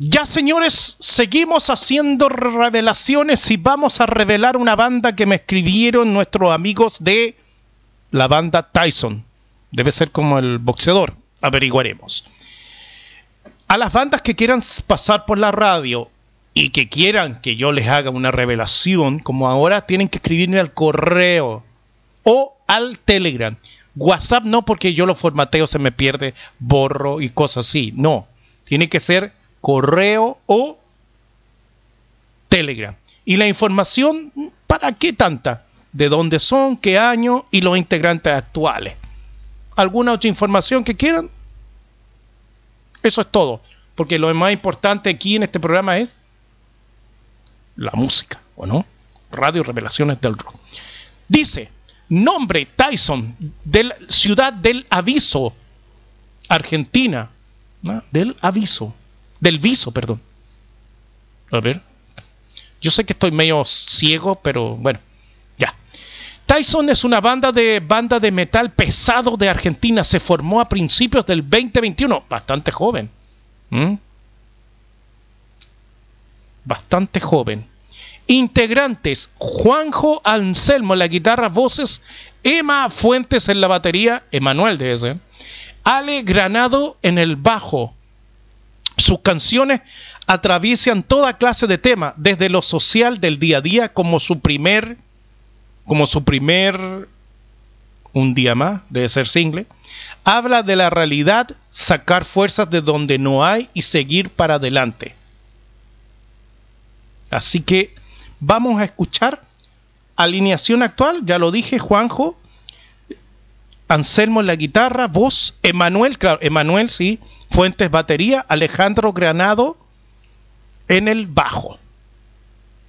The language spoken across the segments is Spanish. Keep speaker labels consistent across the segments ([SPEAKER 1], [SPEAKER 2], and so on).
[SPEAKER 1] Ya señores, seguimos haciendo revelaciones y vamos a revelar una banda que me escribieron nuestros amigos de la banda Tyson. Debe ser como el boxeador, averiguaremos. A las bandas que quieran pasar por la radio y que quieran que yo les haga una revelación, como ahora, tienen que escribirme al correo o al Telegram. WhatsApp no, porque yo lo formateo, se me pierde, borro y cosas así. No, tiene que ser correo o Telegram. Y la información, ¿para qué tanta? De dónde son, qué año y los integrantes actuales. ¿Alguna otra información que quieran? Eso es todo. Porque lo más importante aquí en este programa es la música, ¿o no? Radio Revelaciones del Rock. Dice, nombre Tyson, de ciudad del aviso, Argentina, del aviso del viso, perdón. A ver. Yo sé que estoy medio ciego, pero bueno, ya. Tyson es una banda de banda de metal pesado de Argentina. Se formó a principios del 2021. Bastante joven. ¿Mm? Bastante joven. Integrantes: Juanjo Anselmo en la guitarra, voces, Emma Fuentes en la batería, Emanuel de ese, Ale Granado en el bajo, sus canciones atraviesan toda clase de temas, desde lo social del día a día como su primer, como su primer, un día más, debe ser single, habla de la realidad, sacar fuerzas de donde no hay y seguir para adelante. Así que vamos a escuchar alineación actual, ya lo dije, Juanjo, Anselmo en la guitarra, voz, Emanuel, claro, Emanuel sí, Fuentes batería, Alejandro Granado en el bajo.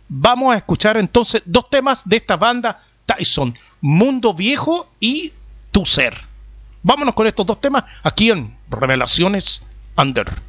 [SPEAKER 1] Vamos a escuchar entonces dos temas de esta banda Tyson, Mundo Viejo y Tu Ser. Vámonos con estos dos temas aquí en Revelaciones Under.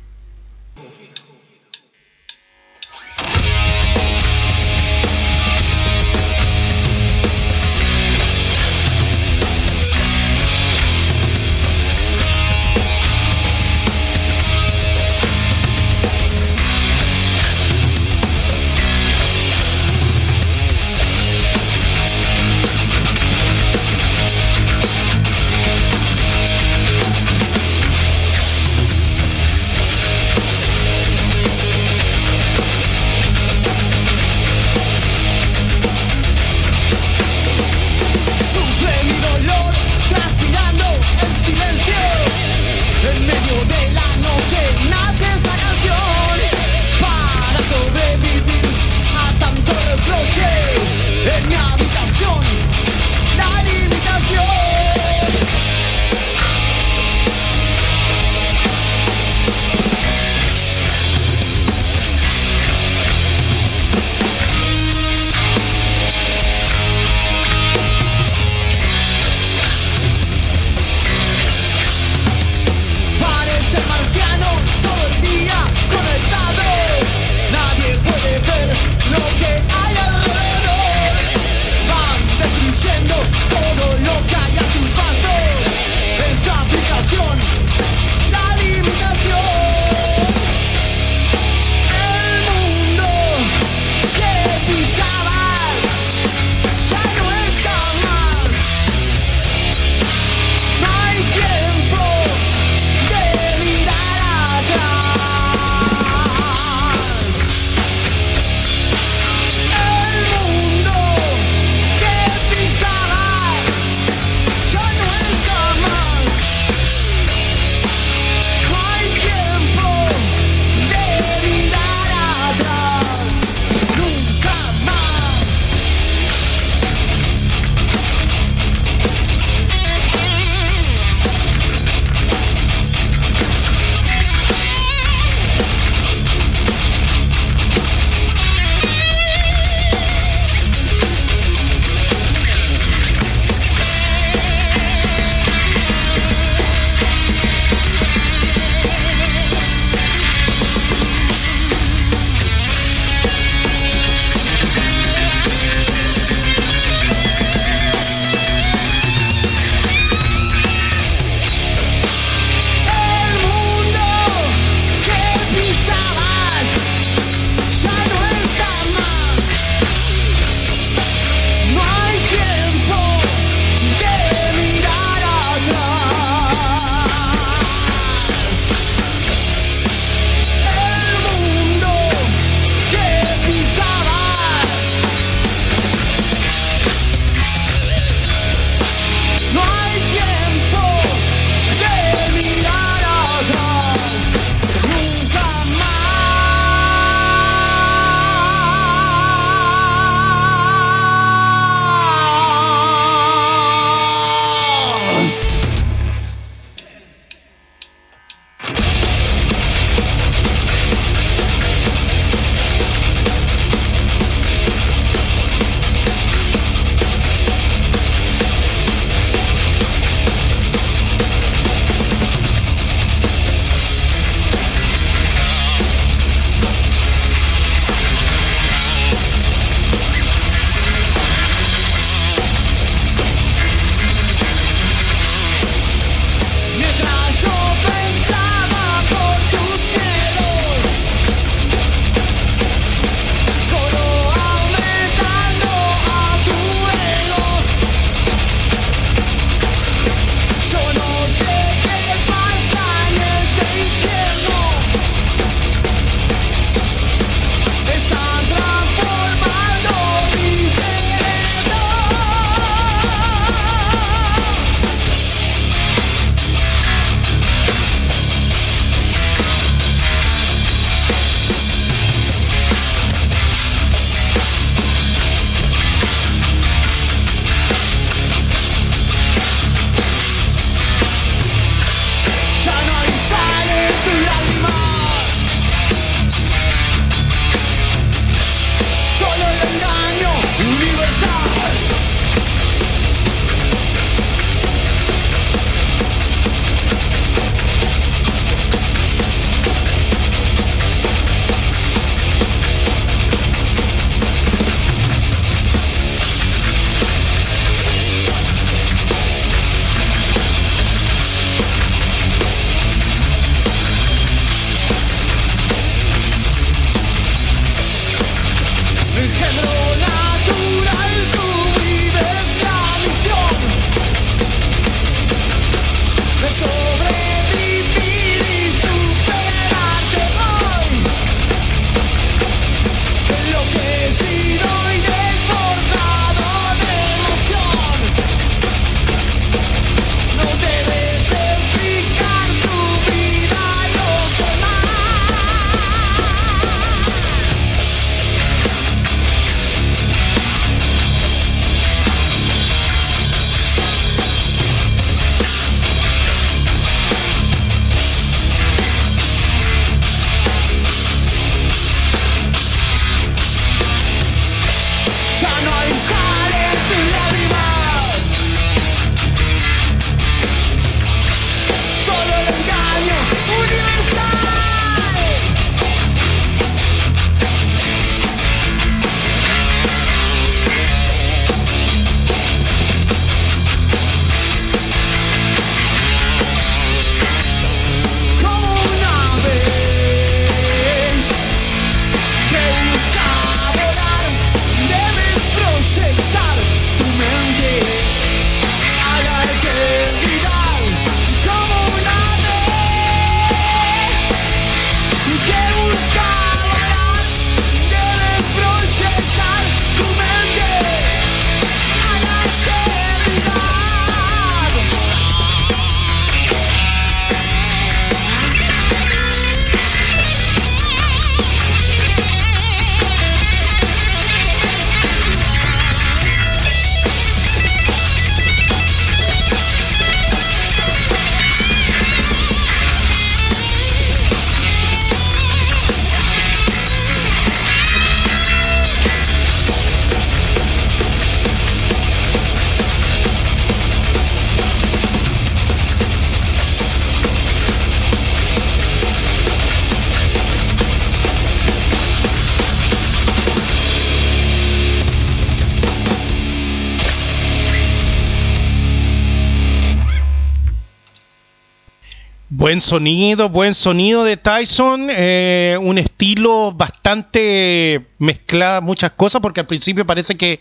[SPEAKER 1] Buen sonido, buen sonido de Tyson, eh, un estilo bastante mezclado, muchas cosas, porque al principio parece que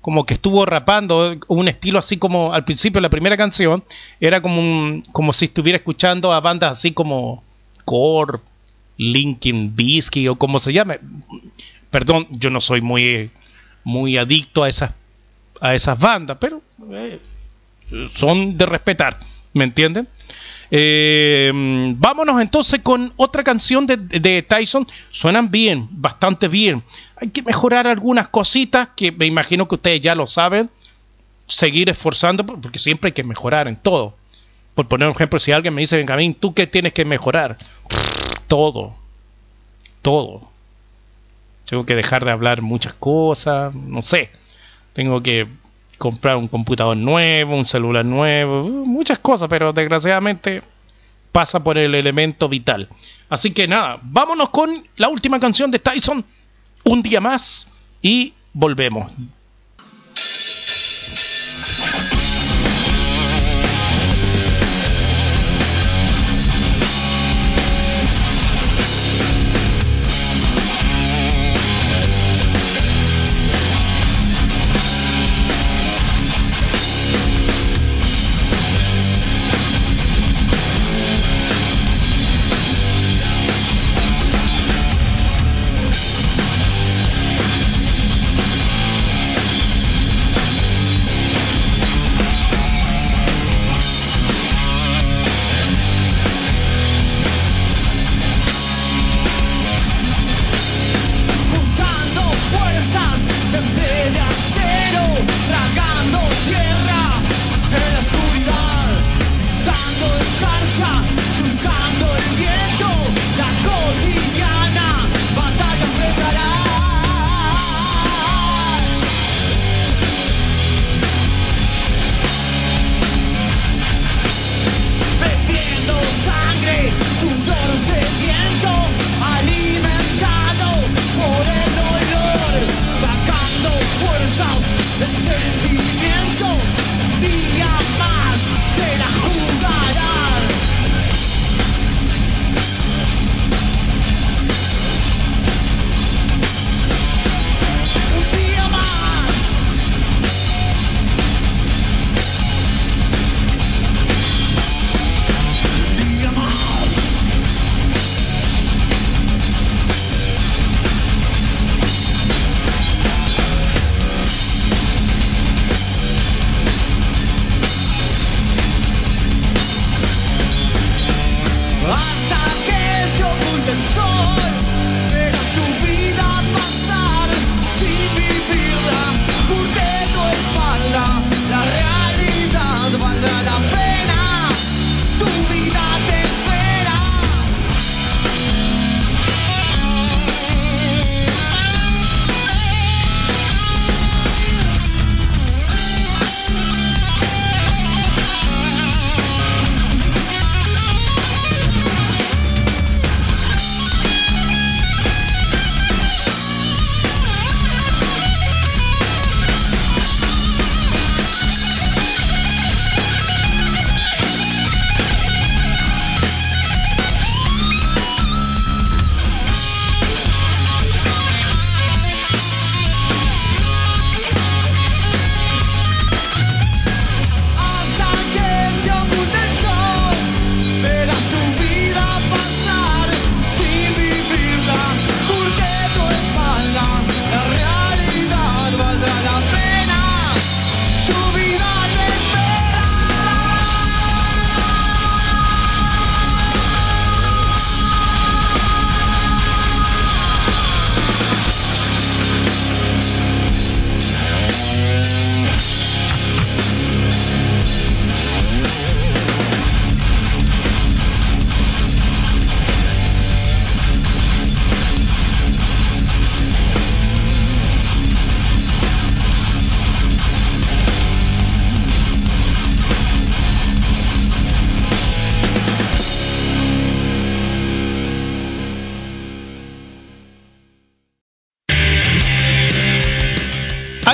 [SPEAKER 1] como que estuvo rapando, un estilo así como al principio la primera canción, era como, como si estuviera escuchando a bandas así como Core, Linkin Bisky o como se llame. Perdón, yo no soy muy, muy adicto a esas, a esas bandas, pero eh, son de respetar, ¿me entienden? Eh, vámonos entonces con otra canción de, de, Tyson. Suenan bien, bastante bien. Hay que mejorar algunas cositas que me imagino que ustedes ya lo saben. Seguir esforzando, porque siempre hay que mejorar en todo. Por poner un ejemplo, si alguien me dice, Benjamín, ¿tú qué tienes que mejorar? Todo. Todo. Tengo que dejar de hablar muchas cosas, no sé. Tengo que comprar un computador nuevo, un celular nuevo, muchas cosas, pero desgraciadamente pasa por el elemento vital. Así que nada, vámonos con la última canción de Tyson, un día más, y volvemos.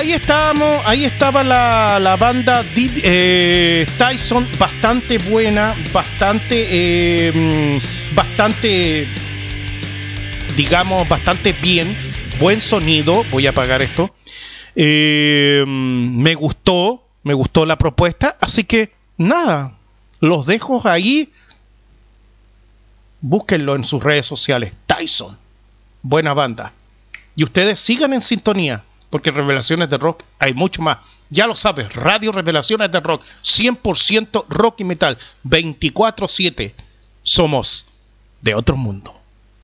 [SPEAKER 1] Ahí estábamos, ahí estaba la, la banda eh, Tyson, bastante buena, bastante, eh, bastante, digamos, bastante bien, buen sonido. Voy a apagar esto. Eh, me gustó, me gustó la propuesta, así que nada, los dejo ahí. Búsquenlo en sus redes sociales. Tyson, buena banda. Y ustedes sigan en sintonía porque Revelaciones de Rock hay mucho más. Ya lo sabes, Radio Revelaciones de Rock, 100% rock y metal, 24/7. Somos de otro mundo.